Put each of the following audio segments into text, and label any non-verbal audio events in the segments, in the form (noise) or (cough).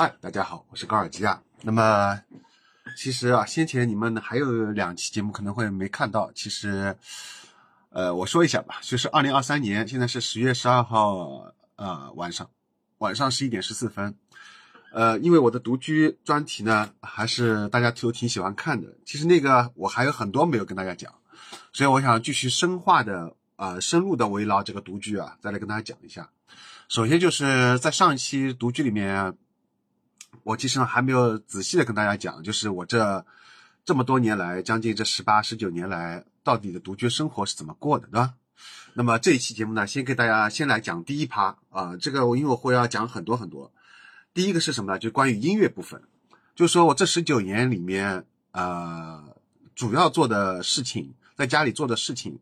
嗨，大家好，我是高尔基亚。那么，其实啊，先前你们还有两期节目可能会没看到。其实，呃，我说一下吧，就是二零二三年，现在是十月十二号，呃，晚上，晚上十一点十四分。呃，因为我的独居专题呢，还是大家都挺喜欢看的。其实那个我还有很多没有跟大家讲，所以我想继续深化的，呃，深入的围绕这个独居啊，再来跟大家讲一下。首先就是在上一期独居里面。我其实还没有仔细的跟大家讲，就是我这这么多年来，将近这十八十九年来，到底的独居生活是怎么过的，对吧？那么这一期节目呢，先给大家先来讲第一趴啊，这个我因为我会要讲很多很多。第一个是什么呢？就关于音乐部分，就是说我这十九年里面，呃，主要做的事情，在家里做的事情，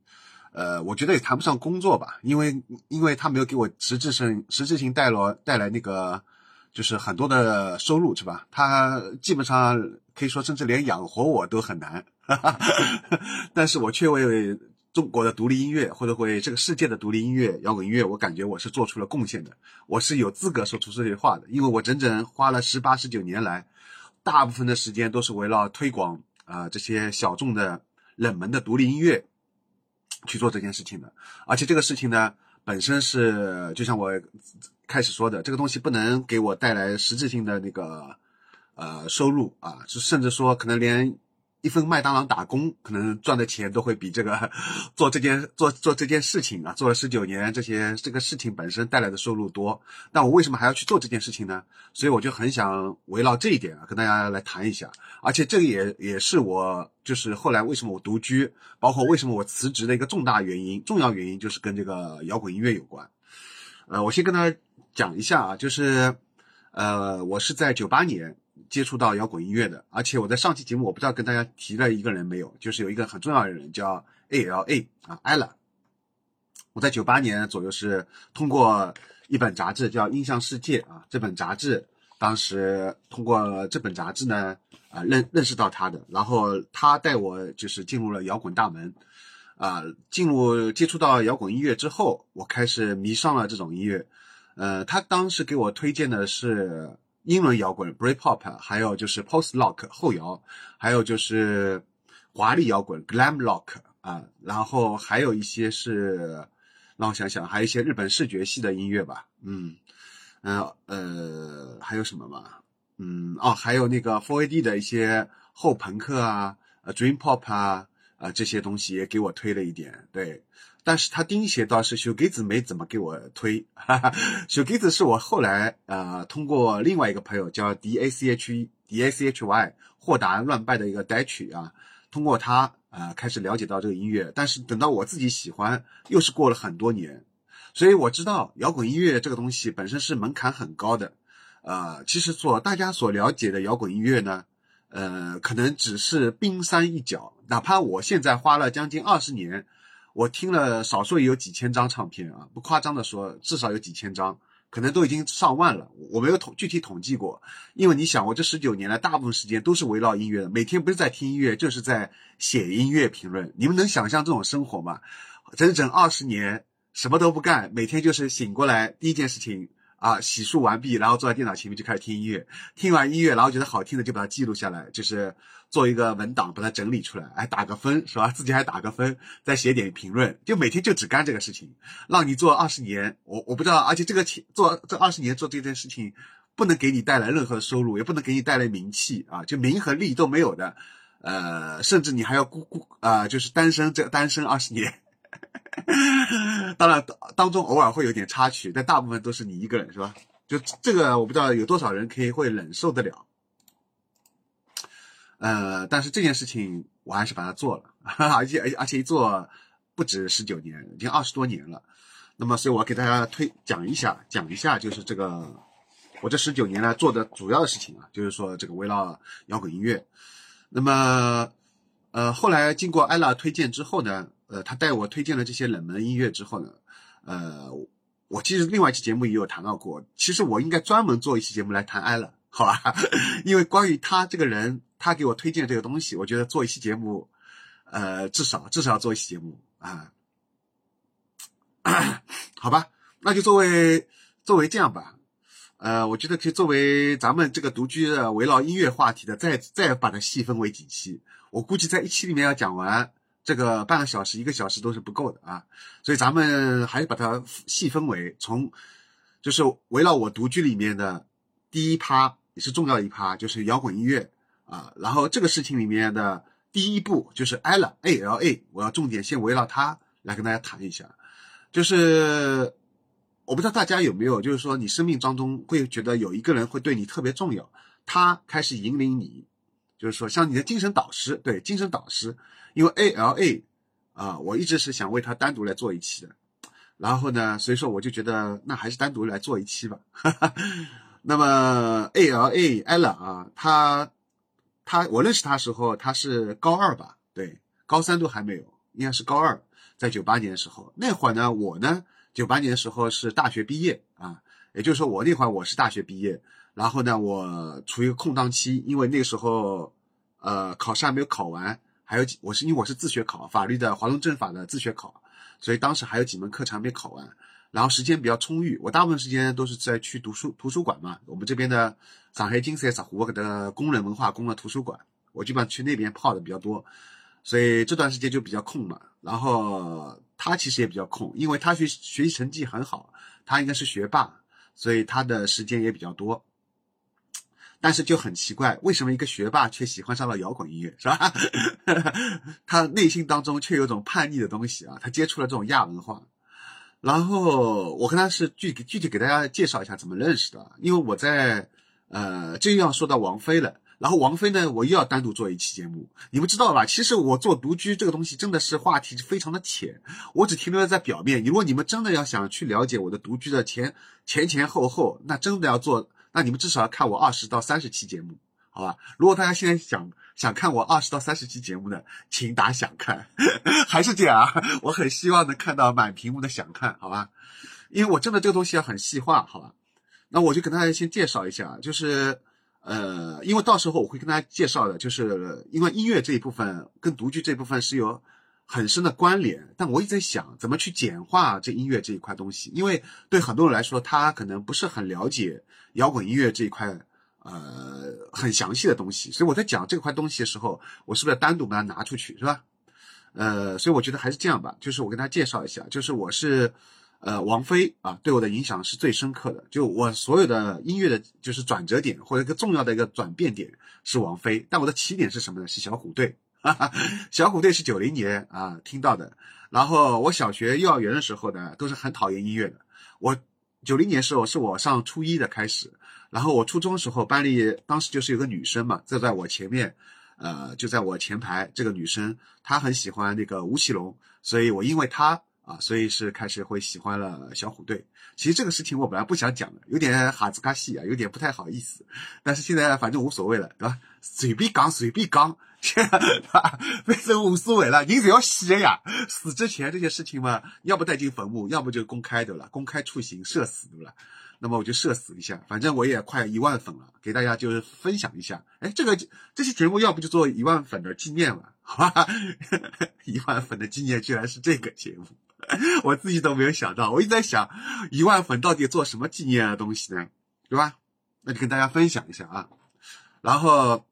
呃，我觉得也谈不上工作吧，因为因为他没有给我实质性实质性带来带来那个。就是很多的收入是吧？他基本上可以说，甚至连养活我都很难。(laughs) 但是我却为中国的独立音乐，或者为这个世界的独立音乐、摇滚音乐，我感觉我是做出了贡献的。我是有资格说出这些话的，因为我整整花了十八、十九年来，大部分的时间都是围绕推广啊这些小众的、冷门的独立音乐去做这件事情的。而且这个事情呢，本身是就像我。开始说的这个东西不能给我带来实质性的那个呃收入啊，就甚至说可能连一份麦当劳打工可能赚的钱都会比这个 (laughs) 做这件做做这件事情啊，做了十九年这些这个事情本身带来的收入多。那我为什么还要去做这件事情呢？所以我就很想围绕这一点啊跟大家来谈一下。而且这个也也是我就是后来为什么我独居，包括为什么我辞职的一个重大原因，重要原因就是跟这个摇滚音乐有关。呃，我先跟大家。讲一下啊，就是，呃，我是在九八年接触到摇滚音乐的，而且我在上期节目我不知道跟大家提了一个人没有，就是有一个很重要的人叫 A L A 啊，Ella。我在九八年左右是通过一本杂志叫《印象世界》啊，这本杂志当时通过这本杂志呢啊认认识到他的，然后他带我就是进入了摇滚大门，啊，进入接触到摇滚音乐之后，我开始迷上了这种音乐。呃，他当时给我推荐的是英伦摇滚 （Britpop），还有就是 Post Rock 后摇，还有就是华丽摇滚 （Glam Rock） 啊，然后还有一些是让我想想，还有一些日本视觉系的音乐吧，嗯，呃呃，还有什么嘛？嗯，哦，还有那个 Four AD 的一些后朋克啊，呃，Dream Pop 啊，啊，这些东西也给我推了一点，对。但是他钉鞋倒是修给子没怎么给我推，哈哈，修给子是我后来呃通过另外一个朋友叫 D A C H D A C H Y 豁达乱败的一个单曲啊，通过他呃开始了解到这个音乐，但是等到我自己喜欢，又是过了很多年，所以我知道摇滚音乐这个东西本身是门槛很高的，呃，其实所大家所了解的摇滚音乐呢，呃，可能只是冰山一角，哪怕我现在花了将近二十年。我听了少说也有几千张唱片啊，不夸张的说，至少有几千张，可能都已经上万了。我没有统具体统计过，因为你想，我这十九年来大部分时间都是围绕音乐的，每天不是在听音乐，就是在写音乐评论。你们能想象这种生活吗？整整二十年什么都不干，每天就是醒过来第一件事情。啊，洗漱完毕，然后坐在电脑前面就开始听音乐，听完音乐，然后觉得好听的就把它记录下来，就是做一个文档，把它整理出来，哎，打个分是吧？自己还打个分，再写点评论，就每天就只干这个事情，让你做二十年，我我不知道，而且这个做这二十年做这件事情，不能给你带来任何收入，也不能给你带来名气啊，就名和利都没有的，呃，甚至你还要孤孤啊，就是单身这单身二十年。(laughs) 当然，当中偶尔会有点插曲，但大部分都是你一个人，是吧？就这个，我不知道有多少人可以会忍受得了。呃，但是这件事情我还是把它做了，(laughs) 而且而且而且一做不止十九年，已经二十多年了。那么，所以我给大家推讲一下，讲一下，就是这个我这十九年来做的主要的事情啊，就是说这个围绕摇滚音乐。那么，呃，后来经过艾拉推荐之后呢？呃，他带我推荐了这些冷门音乐之后呢，呃，我其实另外一期节目也有谈到过，其实我应该专门做一期节目来谈艾了，好吧？(laughs) 因为关于他这个人，他给我推荐这个东西，我觉得做一期节目，呃，至少至少要做一期节目啊，(coughs) 好吧？那就作为作为这样吧，呃，我觉得可以作为咱们这个独居的围绕音乐话题的，再再把它细分为几期。我估计在一期里面要讲完这个半个小时、一个小时都是不够的啊。所以咱们还是把它细分为从，就是围绕我独居里面的第一趴也是重要的一趴，就是摇滚音乐啊。然后这个事情里面的第一步就是 L A L A，我要重点先围绕它来跟大家谈一下，就是。我不知道大家有没有，就是说你生命当中会觉得有一个人会对你特别重要，他开始引领你，就是说像你的精神导师，对精神导师，因为 A L A 啊，我一直是想为他单独来做一期的，然后呢，所以说我就觉得那还是单独来做一期吧。(laughs) 那么 A L A Ella 啊，他他我认识他时候他是高二吧，对，高三都还没有，应该是高二，在九八年的时候，那会儿呢，我呢。九八年的时候是大学毕业啊，也就是说我那会儿我是大学毕业，然后呢我处于一个空档期，因为那个时候呃考试还没有考完，还有几我是因为我是自学考法律的华东政法的自学考，所以当时还有几门课程没考完，然后时间比较充裕，我大部分时间都是在去读书图书馆嘛，我们这边的上海金山石湖的工人文化宫的图书馆，我基本上去那边泡的比较多。所以这段时间就比较空嘛，然后他其实也比较空，因为他学学习成绩很好，他应该是学霸，所以他的时间也比较多。但是就很奇怪，为什么一个学霸却喜欢上了摇滚音乐，是吧？(laughs) 他内心当中却有种叛逆的东西啊，他接触了这种亚文化。然后我跟他是具体具体给大家介绍一下怎么认识的，因为我在呃，这又要说到王菲了。然后王菲呢，我又要单独做一期节目，你们知道吧？其实我做独居这个东西真的是话题非常的浅，我只停留在表面。如果你们真的要想去了解我的独居的前前前后后，那真的要做，那你们至少要看我二十到三十期节目，好吧？如果大家现在想想看我二十到三十期节目呢，请打想看，(laughs) 还是这样啊？(laughs) 我很希望能看到满屏幕的想看，好吧？因为我真的这个东西要很细化，好吧？那我就跟大家先介绍一下，就是。呃，因为到时候我会跟大家介绍的，就是因为音乐这一部分跟独居这部分是有很深的关联。但我一直在想，怎么去简化这音乐这一块东西？因为对很多人来说，他可能不是很了解摇滚音乐这一块，呃，很详细的东西。所以我在讲这块东西的时候，我是不是要单独把它拿出去，是吧？呃，所以我觉得还是这样吧，就是我跟大家介绍一下，就是我是。呃，王菲啊，对我的影响是最深刻的。就我所有的音乐的，就是转折点或者一个重要的一个转变点是王菲。但我的起点是什么呢？是小虎队。哈 (laughs) 哈小虎队是九零年啊听到的。然后我小学、幼儿园的时候呢，都是很讨厌音乐的。我九零年时候是我上初一的开始。然后我初中时候，班里当时就是有个女生嘛，坐在我前面，呃，就在我前排。这个女生她很喜欢那个吴奇隆，所以我因为她。啊，所以是开始会喜欢了小虎队。其实这个事情我本来不想讲的，有点哈兹卡西啊，有点不太好意思。但是现在反正无所谓了，对吧？随便讲随便讲，(laughs) 反正无所谓了。人是要死的呀，死之前这些事情嘛，要不带进坟墓，要不就公开的了，公开处刑，社死对吧？那么我就社死一下，反正我也快一万粉了，给大家就是分享一下。哎，这个这期节目要不就做一万粉的纪念吧，好吧？(laughs) 一万粉的纪念居然是这个节目。(laughs) 我自己都没有想到，我一直在想，一万粉到底做什么纪念的东西呢？对吧？那就跟大家分享一下啊。然后，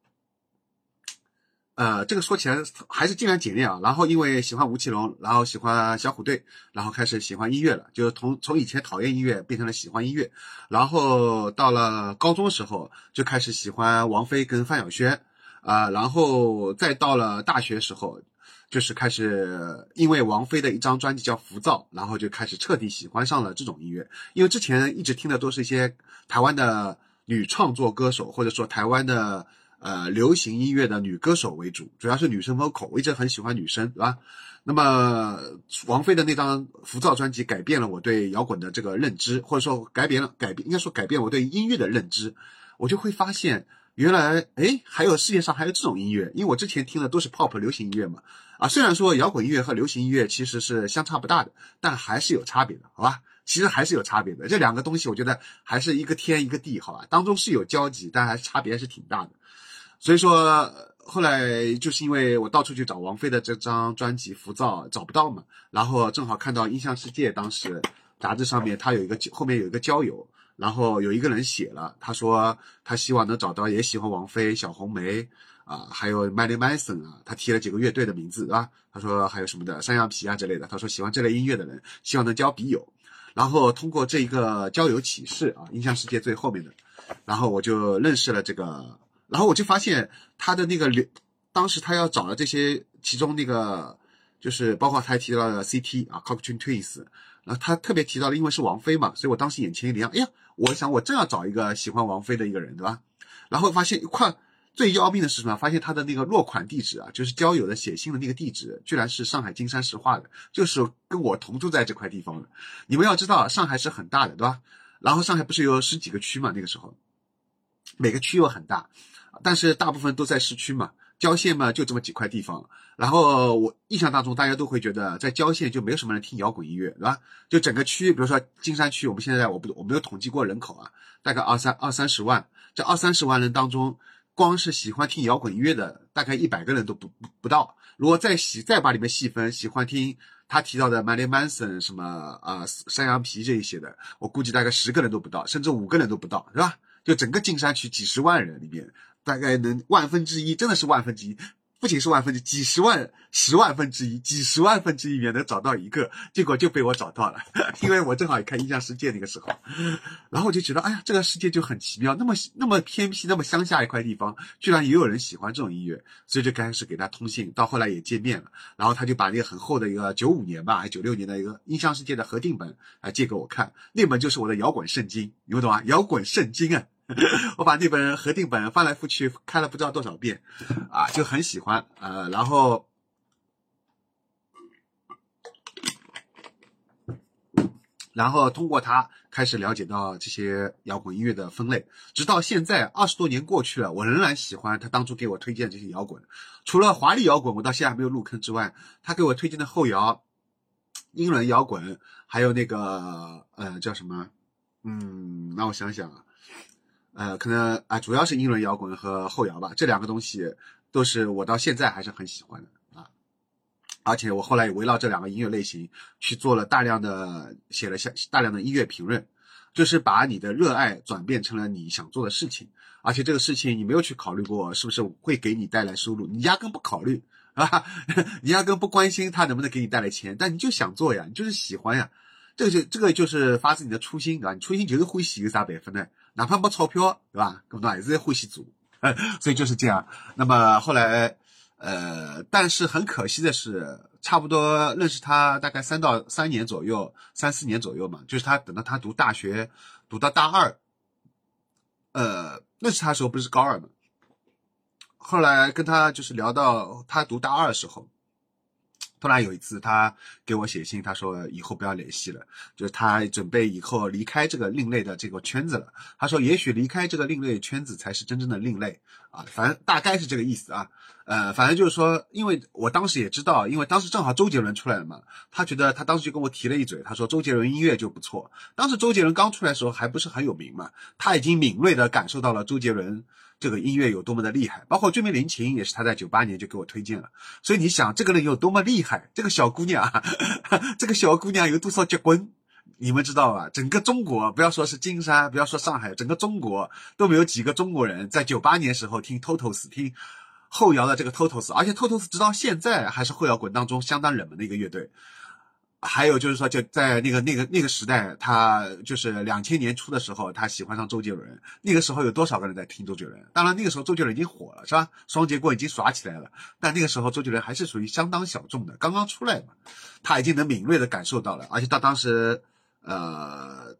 呃，这个说起来还是尽量简练啊。然后因为喜欢吴奇隆，然后喜欢小虎队，然后开始喜欢音乐了，就是从从以前讨厌音乐变成了喜欢音乐。然后到了高中时候就开始喜欢王菲跟范晓萱啊，然后再到了大学时候。就是开始，因为王菲的一张专辑叫《浮躁》，然后就开始彻底喜欢上了这种音乐。因为之前一直听的都是一些台湾的女创作歌手，或者说台湾的呃流行音乐的女歌手为主，主要是女生 vocal。我一直很喜欢女生，对吧？那么王菲的那张《浮躁》专辑改变了我对摇滚的这个认知，或者说改变了改变，应该说改变我对音乐的认知，我就会发现。原来，哎，还有世界上还有这种音乐，因为我之前听的都是 pop 流行音乐嘛，啊，虽然说摇滚音乐和流行音乐其实是相差不大的，但还是有差别的，好吧？其实还是有差别的，这两个东西我觉得还是一个天一个地，好吧？当中是有交集，但还是差别还是挺大的。所以说后来就是因为我到处去找王菲的这张专辑《浮躁》，找不到嘛，然后正好看到《音像世界》当时杂志上面它有一个后面有一个交友。然后有一个人写了，他说他希望能找到也喜欢王菲、小红梅啊，还有 Marilyn Manson 啊，他提了几个乐队的名字，对吧？他说还有什么的山羊皮啊之类的。他说喜欢这类音乐的人，希望能交笔友。然后通过这一个交友启事啊，印象世界最后面的，然后我就认识了这个，然后我就发现他的那个流，当时他要找的这些，其中那个就是包括他提到的 CT 啊，Cocteau Twins，然后他特别提到了，因为是王菲嘛，所以我当时眼前一亮，哎呀，我想我正要找一个喜欢王菲的一个人，对吧？然后发现一块。最要命的是什么？发现他的那个落款地址啊，就是交友的写信的那个地址，居然是上海金山石化的，就是跟我同住在这块地方的。你们要知道，上海是很大的，对吧？然后上海不是有十几个区嘛？那个时候，每个区又很大，但是大部分都在市区嘛，郊县嘛就这么几块地方。然后我印象当中，大家都会觉得在郊县就没有什么人听摇滚音乐，对吧？就整个区，比如说金山区，我们现在我不我没有统计过人口啊，大概二三二三十万，这二三十万人当中。光是喜欢听摇滚音乐的，大概一百个人都不不不到。如果再细再把里面细分，喜欢听他提到的 Marilyn Manson 什么啊山羊皮这一些的，我估计大概十个人都不到，甚至五个人都不到，是吧？就整个金山区几十万人里面，大概能万分之一，真的是万分之一。不仅是万分之几十万、十万分之一、几十万分之一里面能找到一个，结果就被我找到了，(laughs) 因为我正好也看《印象世界》那个时候，然后我就觉得，哎呀，这个世界就很奇妙，那么那么偏僻、那么乡下一块地方，居然也有人喜欢这种音乐，所以就开始给他通信，到后来也见面了，然后他就把那个很厚的一个九五年吧，还九六年的一个《印象世界》的合订本啊借给我看，那本就是我的摇滚圣经，你们懂吗？摇滚圣经啊！(laughs) 我把那本核定本翻来覆去看了不知道多少遍，啊，就很喜欢，呃，然后，然后通过它开始了解到这些摇滚音乐的分类，直到现在二十多年过去了，我仍然喜欢他当初给我推荐这些摇滚，除了华丽摇滚我到现在还没有入坑之外，他给我推荐的后摇、英伦摇滚，还有那个呃叫什么，嗯，让我想想啊。呃，可能啊，主要是英伦摇滚和后摇吧，这两个东西都是我到现在还是很喜欢的啊。而且我后来也围绕这两个音乐类型去做了大量的写了下大量的音乐评论，就是把你的热爱转变成了你想做的事情，而且这个事情你没有去考虑过是不是会给你带来收入，你压根不考虑 (laughs) 啊，(laughs) 你压根不关心它能不能给你带来钱，但你就想做呀，你就是喜欢呀，这个就这个就是发自你的初心，对吧？你初心就是欢喜，有啥办法呢？哪怕没钞票，对吧？那么还是欢喜做，(laughs) 所以就是这样。那么后来，呃，但是很可惜的是，差不多认识他大概三到三年左右，三四年左右嘛，就是他等到他读大学，读到大二，呃，认识他的时候不是高二嘛？后来跟他就是聊到他读大二的时候。突然有一次，他给我写信，他说以后不要联系了，就是他准备以后离开这个另类的这个圈子了。他说，也许离开这个另类圈子才是真正的另类啊，反正大概是这个意思啊。呃，反正就是说，因为我当时也知道，因为当时正好周杰伦出来了嘛，他觉得他当时就跟我提了一嘴，他说周杰伦音乐就不错。当时周杰伦刚出来的时候还不是很有名嘛，他已经敏锐的感受到了周杰伦。这个音乐有多么的厉害，包括《追名林琴》也是他在九八年就给我推荐了。所以你想，这个人有多么厉害？这个小姑娘，(laughs) 这个小姑娘有多少结棍？你们知道吧？整个中国，不要说是金山，不要说上海，整个中国都没有几个中国人在九八年时候听 Totos 听后摇的这个 Totos，而且 Totos 直到现在还是后摇滚当中相当冷门的一个乐队。还有就是说，就在那个那个那个时代，他就是两千年初的时候，他喜欢上周杰伦。那个时候有多少个人在听周杰伦？当然，那个时候周杰伦已经火了，是吧？双截棍已经耍起来了。但那个时候，周杰伦还是属于相当小众的，刚刚出来嘛。他已经能敏锐的感受到了，而且他当时，呃。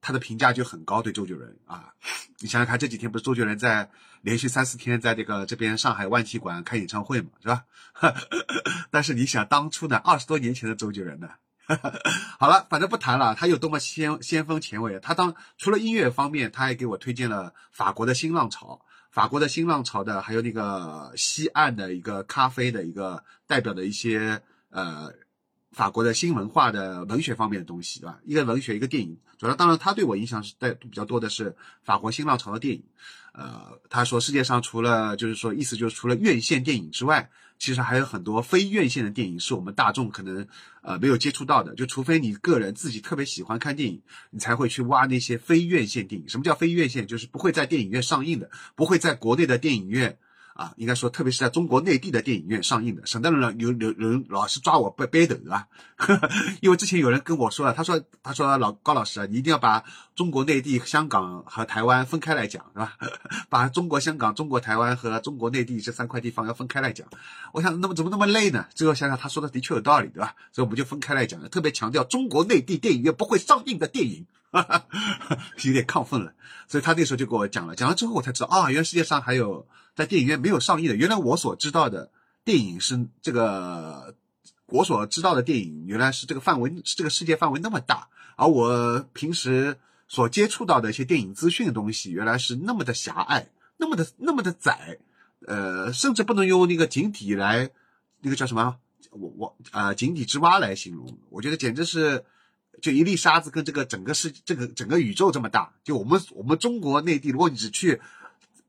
他的评价就很高，对周杰伦啊，你想想看，这几天不是周杰伦在连续三四天在这个这边上海万体馆开演唱会嘛，是吧？(laughs) 但是你想当初呢，二十多年前的周杰伦呢？(laughs) 好了，反正不谈了，他有多么先先锋前卫。他当除了音乐方面，他还给我推荐了法国的新浪潮，法国的新浪潮的，还有那个西岸的一个咖啡的一个代表的一些呃。法国的新文化的文学方面的东西，对吧？一个文学，一个电影。主要，当然，他对我影响是带比较多的是法国新浪潮的电影。呃，他说世界上除了就是说意思就是除了院线电影之外，其实还有很多非院线的电影是我们大众可能呃没有接触到的。就除非你个人自己特别喜欢看电影，你才会去挖那些非院线电影。什么叫非院线？就是不会在电影院上映的，不会在国内的电影院。啊，应该说，特别是在中国内地的电影院上映的，省得人有有人老是抓我背背斗啊。因为之前有人跟我说了，他说他说老高老师啊，你一定要把中国内地、香港和台湾分开来讲，是吧？(laughs) 把中国香港、中国台湾和中国内地这三块地方要分开来讲。我想，那么怎么那么累呢？最后想想，他说的的确有道理，对吧？所以我们就分开来讲了，特别强调中国内地电影院不会上映的电影。哈哈，有点亢奋了，所以他那时候就跟我讲了，讲了之后我才知道啊，原来世界上还有在电影院没有上映的。原来我所知道的电影是这个，我所知道的电影原来是这个范围，是这个世界范围那么大，而我平时所接触到的一些电影资讯的东西，原来是那么的狭隘，那么的那么的窄，呃，甚至不能用那个井底来，那个叫什么，我我啊井底之蛙来形容，我觉得简直是。就一粒沙子跟这个整个世这个整个宇宙这么大，就我们我们中国内地，如果你只去，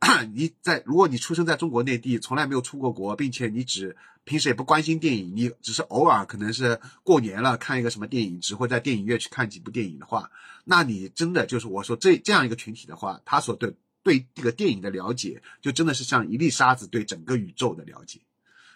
(clears throat) 你在如果你出生在中国内地，从来没有出过国，并且你只平时也不关心电影，你只是偶尔可能是过年了看一个什么电影，只会在电影院去看几部电影的话，那你真的就是我说这这样一个群体的话，他所对对这个电影的了解，就真的是像一粒沙子对整个宇宙的了解。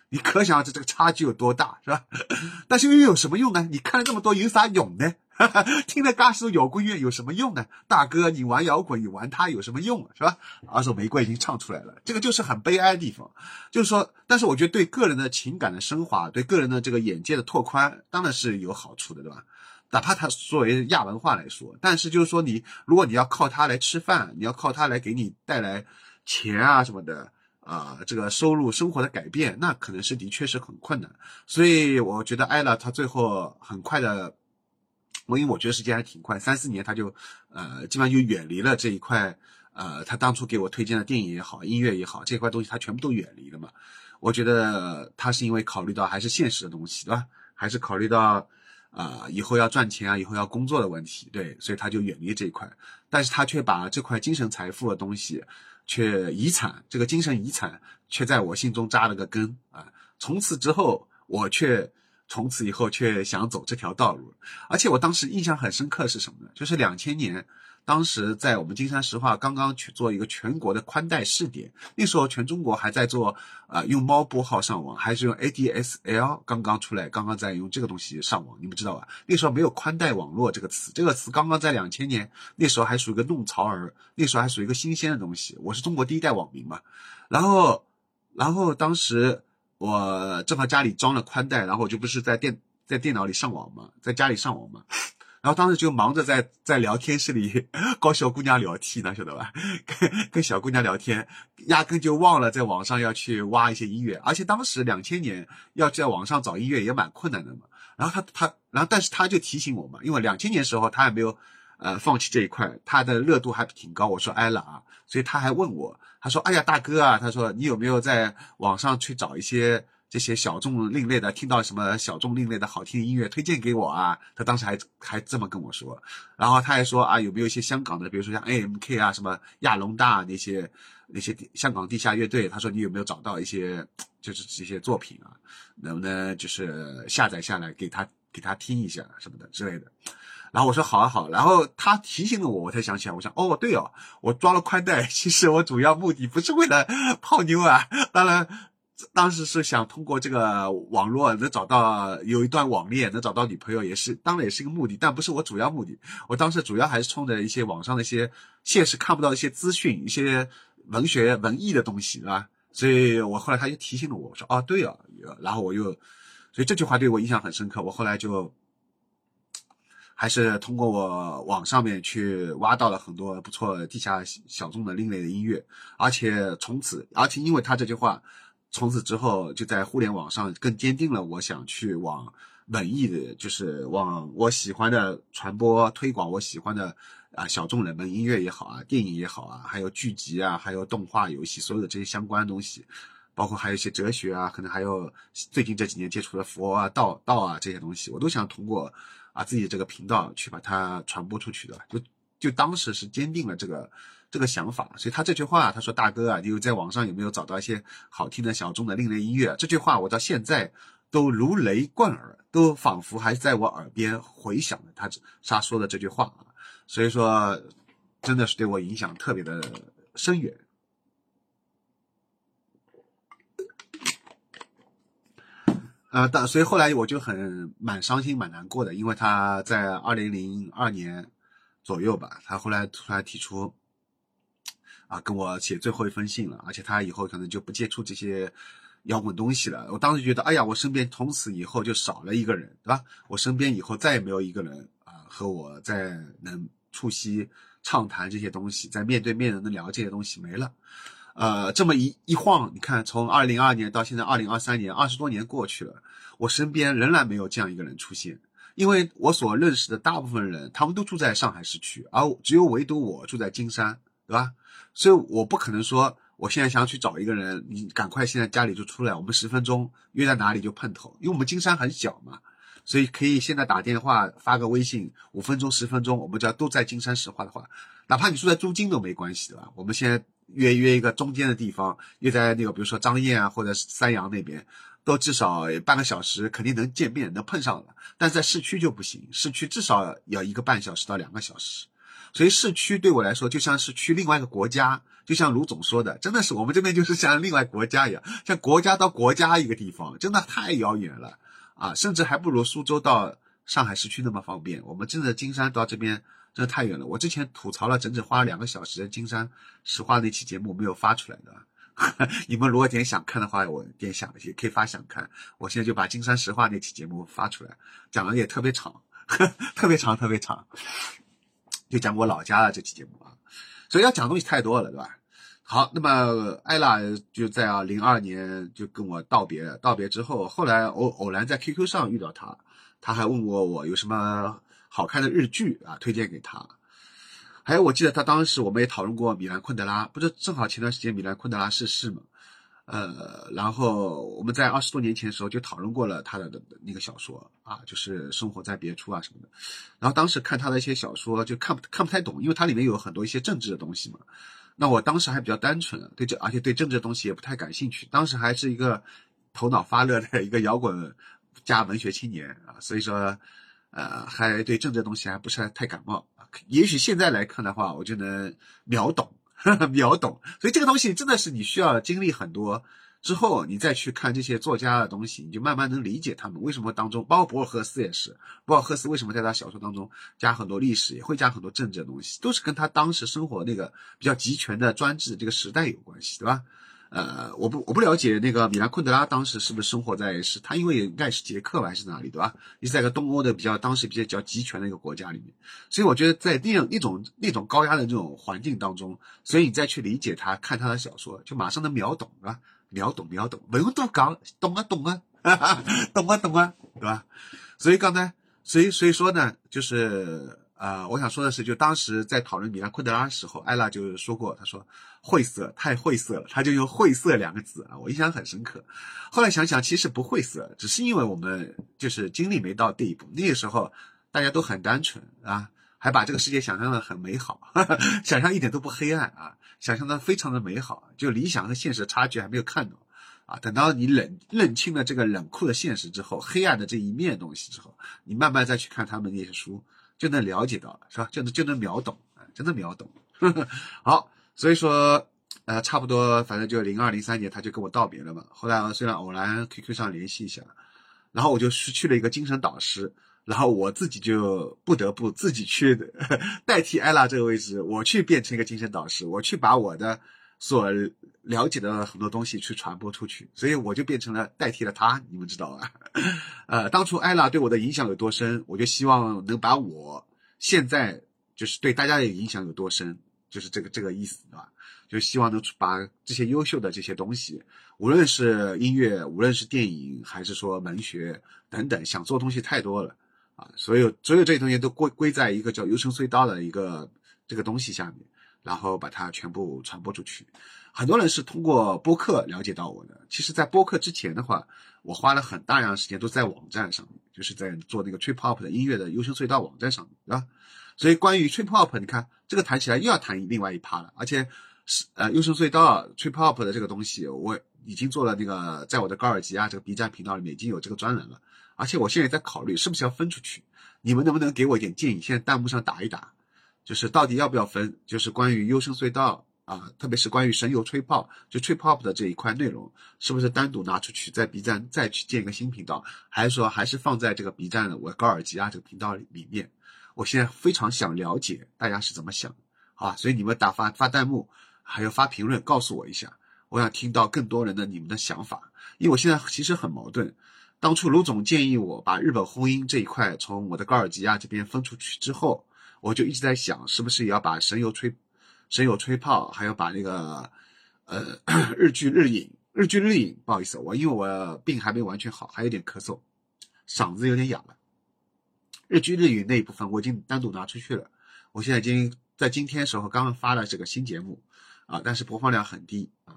你可想而知这个差距有多大，是吧？(laughs) 但是又有什么用呢？你看了这么多有啥用呢？哈 (laughs) 哈听了嘎首摇滚乐有什么用呢？大哥，你玩摇滚，你玩它有什么用，是吧？二手玫瑰已经唱出来了，这个就是很悲哀的地方。就是说，但是我觉得对个人的情感的升华，对个人的这个眼界的拓宽，当然是有好处的，对吧？哪怕它作为亚文化来说，但是就是说，你如果你要靠它来吃饭，你要靠它来给你带来钱啊什么的。啊，这个收入生活的改变，那可能是的确是很困难，所以我觉得艾拉他最后很快的，我因为我觉得时间还挺快，三四年他就，呃，基本上就远离了这一块，呃，他当初给我推荐的电影也好，音乐也好，这块东西他全部都远离了嘛。我觉得他是因为考虑到还是现实的东西，对吧？还是考虑到，啊，以后要赚钱啊，以后要工作的问题，对，所以他就远离这一块，但是他却把这块精神财富的东西。却遗产这个精神遗产却在我心中扎了个根啊！从此之后，我却从此以后却想走这条道路，而且我当时印象很深刻是什么呢？就是两千年。当时在我们金山石化刚刚去做一个全国的宽带试点，那时候全中国还在做啊用猫拨号上网，还是用 ADSL 刚刚出来，刚刚在用这个东西上网，你们知道吧？那时候没有宽带网络这个词，这个词刚刚在两千年，那时候还属于一个弄潮儿，那时候还属于一个新鲜的东西。我是中国第一代网民嘛，然后，然后当时我正好家里装了宽带，然后我就不是在电在电脑里上网嘛，在家里上网嘛。然后当时就忙着在在聊天室里 (laughs) 搞小姑娘聊天呢，晓得吧？(laughs) 跟跟小姑娘聊天，压根就忘了在网上要去挖一些音乐。而且当时两千年要在网上找音乐也蛮困难的嘛。然后他他，然后但是他就提醒我嘛，因为两千年时候他还没有呃放弃这一块，他的热度还挺高。我说挨了啊，所以他还问我，他说：“哎呀，大哥啊，他说你有没有在网上去找一些？”这些小众另类的，听到什么小众另类的好听的音乐，推荐给我啊！他当时还还这么跟我说，然后他还说啊，有没有一些香港的，比如说像 AMK 啊，什么亚龙大那些那些香港地下乐队，他说你有没有找到一些就是这些作品啊？能不能就是下载下来给他给他听一下什么的之类的？然后我说好啊好，然后他提醒了我，我才想起来，我想哦对哦，我装了宽带，(laughs) 其实我主要目的不是为了泡妞啊，(laughs) 当然。当时是想通过这个网络能找到有一段网恋，能找到女朋友，也是当然也是一个目的，但不是我主要目的。我当时主要还是冲着一些网上的一些现实看不到一些资讯、一些文学文艺的东西，是吧？所以我后来他就提醒了我，我说哦对哦，然后我又，所以这句话对我印象很深刻。我后来就还是通过我网上面去挖到了很多不错地下小众的另类的音乐，而且从此，而且因为他这句话。从此之后，就在互联网上更坚定了我想去往文艺的，就是往我喜欢的传播推广，我喜欢的啊小众人们音乐也好啊，电影也好啊，还有剧集啊，还有动画、游戏，所有的这些相关的东西，包括还有一些哲学啊，可能还有最近这几年接触的佛啊、道道啊这些东西，我都想通过啊自己这个频道去把它传播出去的。就就当时是坚定了这个。这个想法。所以他这句话，他说：“大哥啊，你有在网上有没有找到一些好听的小众的另类音乐？”这句话我到现在都如雷贯耳，都仿佛还在我耳边回响着他他说的这句话啊。所以说，真的是对我影响特别的深远。呃，但所以后来我就很蛮伤心、蛮难过的，因为他在二零零二年左右吧，他后来突然提出，啊，跟我写最后一封信了，而且他以后可能就不接触这些摇滚东西了。我当时觉得，哎呀，我身边从此以后就少了一个人，对吧？我身边以后再也没有一个人啊，和我在能促膝畅谈这些东西，在面对面的能聊这些东西没了。呃，这么一一晃，你看，从二零二二年到现在二零二三年，二十多年过去了，我身边仍然没有这样一个人出现。因为我所认识的大部分人，他们都住在上海市区，而只有唯独我住在金山，对吧？所以我不可能说，我现在想去找一个人，你赶快现在家里就出来，我们十分钟约在哪里就碰头，因为我们金山很小嘛，所以可以现在打电话发个微信，五分钟十分钟，我们只要都在金山石化的话，哪怕你住在租金都没关系，对吧？我们现在。约约一个中间的地方，约在那个，比如说张掖啊，或者是三阳那边，都至少半个小时，肯定能见面，能碰上了。但在市区就不行，市区至少要一个半小时到两个小时。所以市区对我来说就像是去另外一个国家，就像卢总说的，真的是我们这边就是像另外国家一样，像国家到国家一个地方，真的太遥远了啊！甚至还不如苏州到上海市区那么方便。我们真的金山到这边。真的太远了，我之前吐槽了整整花了两个小时的金山石化那期节目没有发出来的，(laughs) 你们如果点想看的话，我点想也可以发想看。我现在就把金山石化那期节目发出来，讲的也特别长，(laughs) 特别长，特别长，就讲我老家的这期节目啊，所以要讲东西太多了，对吧？好，那么艾拉就在啊零二年就跟我道别，道别之后，后来偶偶然在 QQ 上遇到他，他还问过我有什么。好看的日剧啊，推荐给他。还有，我记得他当时我们也讨论过米兰昆德拉，不是正好前段时间米兰昆德拉逝世嘛？呃，然后我们在二十多年前的时候就讨论过了他的那个小说啊，就是生活在别处啊什么的。然后当时看他的一些小说就看不看不太懂，因为它里面有很多一些政治的东西嘛。那我当时还比较单纯，对这而且对政治的东西也不太感兴趣。当时还是一个头脑发热的一个摇滚加文学青年啊，所以说。呃，还对政治东西还不是太感冒也许现在来看的话，我就能秒懂，秒懂。所以这个东西真的是你需要经历很多之后，你再去看这些作家的东西，你就慢慢能理解他们为什么当中，包括博尔赫斯也是，博尔赫斯为什么在他小说当中加很多历史，也会加很多政治的东西，都是跟他当时生活那个比较集权的专制这个时代有关系，对吧？呃，我不我不了解那个米兰昆德拉当时是不是生活在是，他因为应该是捷克还是哪里对吧？也是在一个东欧的比较当时比较比较集权的一个国家里面，所以我觉得在那样一种那种高压的这种环境当中，所以你再去理解他看他的小说，就马上能秒懂啊？秒懂秒懂，文都讲懂啊懂啊，懂啊 (laughs) 懂啊，对吧？所以刚才所以所以说呢，就是。啊，我想说的是，就当时在讨论米兰昆德拉的时候，艾拉就说过，他说晦涩太晦涩了，他就用晦涩两个字啊，我印象很深刻。后来想想，其实不晦涩，只是因为我们就是经历没到这一步，那个时候大家都很单纯啊，还把这个世界想象的很美好，(laughs) 想象一点都不黑暗啊，想象的非常的美好，就理想和现实差距还没有看到啊。等到你冷认清了这个冷酷的现实之后，黑暗的这一面东西之后，你慢慢再去看他们那些书。就能了解到了，是吧？就能就能秒懂，啊，真的秒懂。(laughs) 好，所以说，呃，差不多，反正就零二零三年，他就跟我道别了嘛。后来虽然偶然 QQ 上联系一下，然后我就失去了一个精神导师，然后我自己就不得不自己去 (laughs) 代替艾拉这个位置，我去变成一个精神导师，我去把我的。所了解的很多东西去传播出去，所以我就变成了代替了他，你们知道吧？(laughs) 呃，当初艾拉对我的影响有多深，我就希望能把我现在就是对大家的影响有多深，就是这个这个意思，对吧？就希望能把这些优秀的这些东西，无论是音乐，无论是电影，还是说文学等等，想做的东西太多了啊！所有所有这些东西都归归在一个叫“游城隧道”的一个这个东西下面。然后把它全部传播出去，很多人是通过播客了解到我的。其实，在播客之前的话，我花了很大量时间都在网站上面，就是在做那个 trip hop 的音乐的优声隧道网站上面，对吧？所以关于 trip hop，你看这个谈起来又要谈另外一趴了，而且是呃优胜隧道 trip hop 的这个东西，我已经做了那个在我的高尔基啊这个 B 站频道里面已经有这个专栏了，而且我现在也在考虑是不是要分出去，你们能不能给我一点建议？现在弹幕上打一打，就是到底要不要分？就是关于优胜隧道。啊，特别是关于神游吹泡，就吹泡的这一块内容，是不是单独拿出去在 B 站再去建一个新频道，还是说还是放在这个 B 站的我高尔基啊这个频道里面？我现在非常想了解大家是怎么想，好吧？所以你们打发发弹幕，还有发评论，告诉我一下，我想听到更多人的你们的想法，因为我现在其实很矛盾。当初卢总建议我把日本婚姻这一块从我的高尔基亚这边分出去之后，我就一直在想，是不是也要把神游吹。神游吹泡，还要把那个，呃，日剧日影，日剧日影，不好意思，我因为我病还没完全好，还有点咳嗽，嗓子有点哑了。日剧日语那一部分我已经单独拿出去了，我现在已经在今天时候刚刚发了这个新节目，啊，但是播放量很低啊。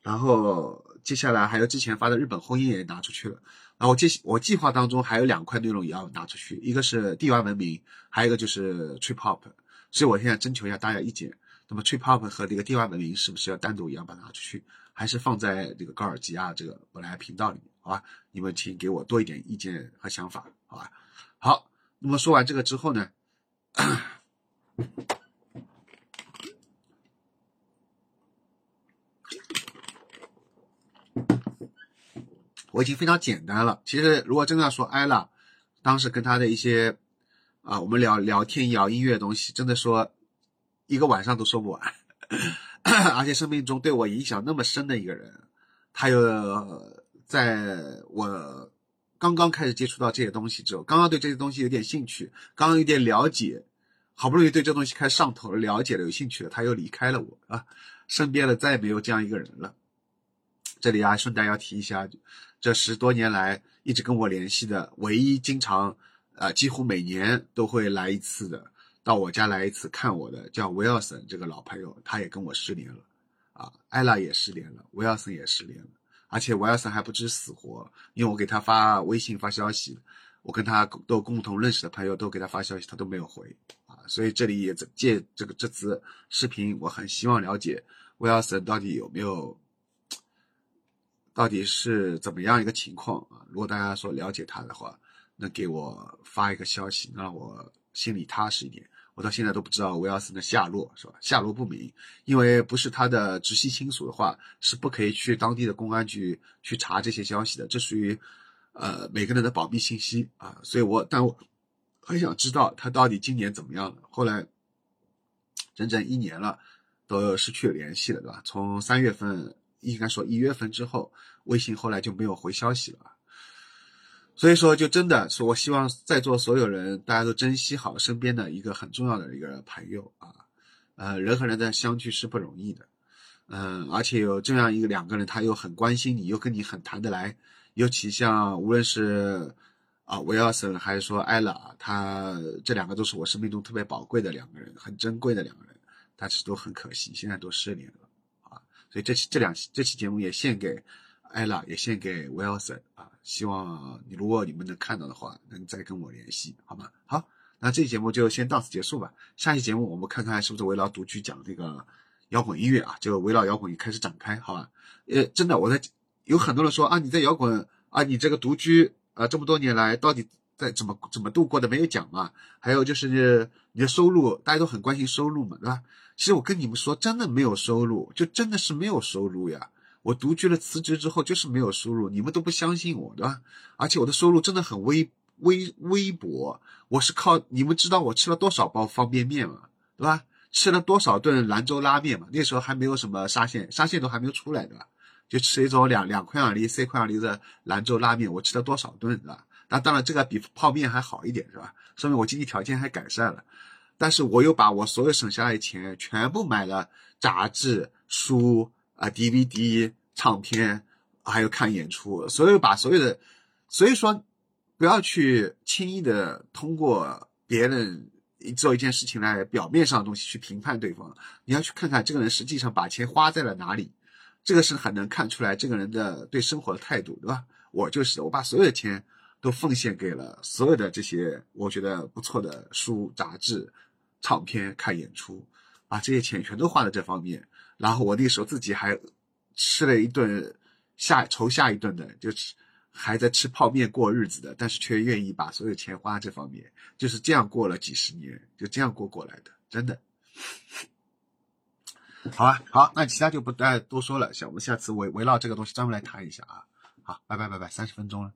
然后接下来还有之前发的日本婚姻也拿出去了，然后我计我计划当中还有两块内容也要拿出去，一个是地外文明，还有一个就是 trip hop，所以我现在征求一下大家意见。那么，trip hop 和这个地外文明是不是要单独一样把它拿出去，还是放在这个高尔基亚这个本来频道里面？好吧，你们请给我多一点意见和想法，好吧？好，那么说完这个之后呢，(coughs) 我已经非常简单了。其实，如果真的要说艾拉，当时跟他的一些啊，我们聊聊天、聊音乐的东西，真的说。一个晚上都说不完，(coughs) 而且生命中对我影响那么深的一个人，他又在我刚刚开始接触到这些东西之后，刚刚对这些东西有点兴趣，刚刚有点了解，好不容易对这东西开始上头了，了解了，有兴趣了，他又离开了我啊，身边的再也没有这样一个人了。这里啊，顺带要提一下，这十多年来一直跟我联系的，唯一经常，呃，几乎每年都会来一次的。到我家来一次看我的叫威尔森这个老朋友，他也跟我失联了，啊，艾拉也失联了，威尔森也失联了，而且威尔森还不知死活，因为我给他发微信发消息，我跟他都共同认识的朋友都给他发消息，他都没有回，啊，所以这里也借这个这次视频，我很希望了解威尔森到底有没有，到底是怎么样一个情况啊？如果大家说了解他的话，那给我发一个消息，让我心里踏实一点。我到现在都不知道威尔森的下落，是吧？下落不明，因为不是他的直系亲属的话，是不可以去当地的公安局去查这些消息的，这属于，呃，每个人的保密信息啊。所以我，但我很想知道他到底今年怎么样了。后来，整整一年了，都失去了联系了，对吧？从三月份，应该说一月份之后，微信后来就没有回消息了。所以说，就真的是我希望在座所有人，大家都珍惜好身边的一个很重要的一个朋友啊，呃，人和人的相聚是不容易的，嗯，而且有这样一个两个人，他又很关心你，又跟你很谈得来，尤其像无论是啊维尔森还是说艾拉，他这两个都是我生命中特别宝贵的两个人，很珍贵的两个人，但是都很可惜，现在都失联了，所以这期这两期这期节目也献给。艾拉也献给威尔森啊，希望你如果你们能看到的话，能再跟我联系，好吗？好，那这期节目就先到此结束吧。下期节目我们看看是不是围绕独居讲这个摇滚音乐啊，就围绕摇滚开始展开，好吧？呃，真的，我在有很多人说啊，你在摇滚啊，你这个独居啊，这么多年来到底在怎么怎么度过的没有讲嘛？还有就是你的收入，大家都很关心收入嘛，对吧？其实我跟你们说，真的没有收入，就真的是没有收入呀。我独居了，辞职之后就是没有收入，你们都不相信我，对吧？而且我的收入真的很微微微薄，我是靠你们知道我吃了多少包方便面吗？对吧？吃了多少顿兰州拉面嘛？那时候还没有什么沙县，沙县都还没有出来，对吧？就吃一种两两块两厘、三块两厘的兰州拉面，我吃了多少顿，对吧？那当然这个比泡面还好一点，是吧？说明我经济条件还改善了，但是我又把我所有省下来的钱全部买了杂志、书。啊，DVD、唱片，还有看演出，所以把所有的，所以说，不要去轻易的通过别人做一件事情来表面上的东西去评判对方，你要去看看这个人实际上把钱花在了哪里，这个是很能看出来这个人的对生活的态度，对吧？我就是，我把所有的钱都奉献给了所有的这些我觉得不错的书、杂志，唱片、看演出，把这些钱全都花在这方面。然后我那时候自己还吃了一顿下愁下一顿的，就是还在吃泡面过日子的，但是却愿意把所有钱花这方面，就是这样过了几十年，就这样过过来的，真的。好吧，好，那其他就不再多说了，下我们下次围围绕这个东西专门来谈一下啊。好，拜拜拜拜，三十分钟了。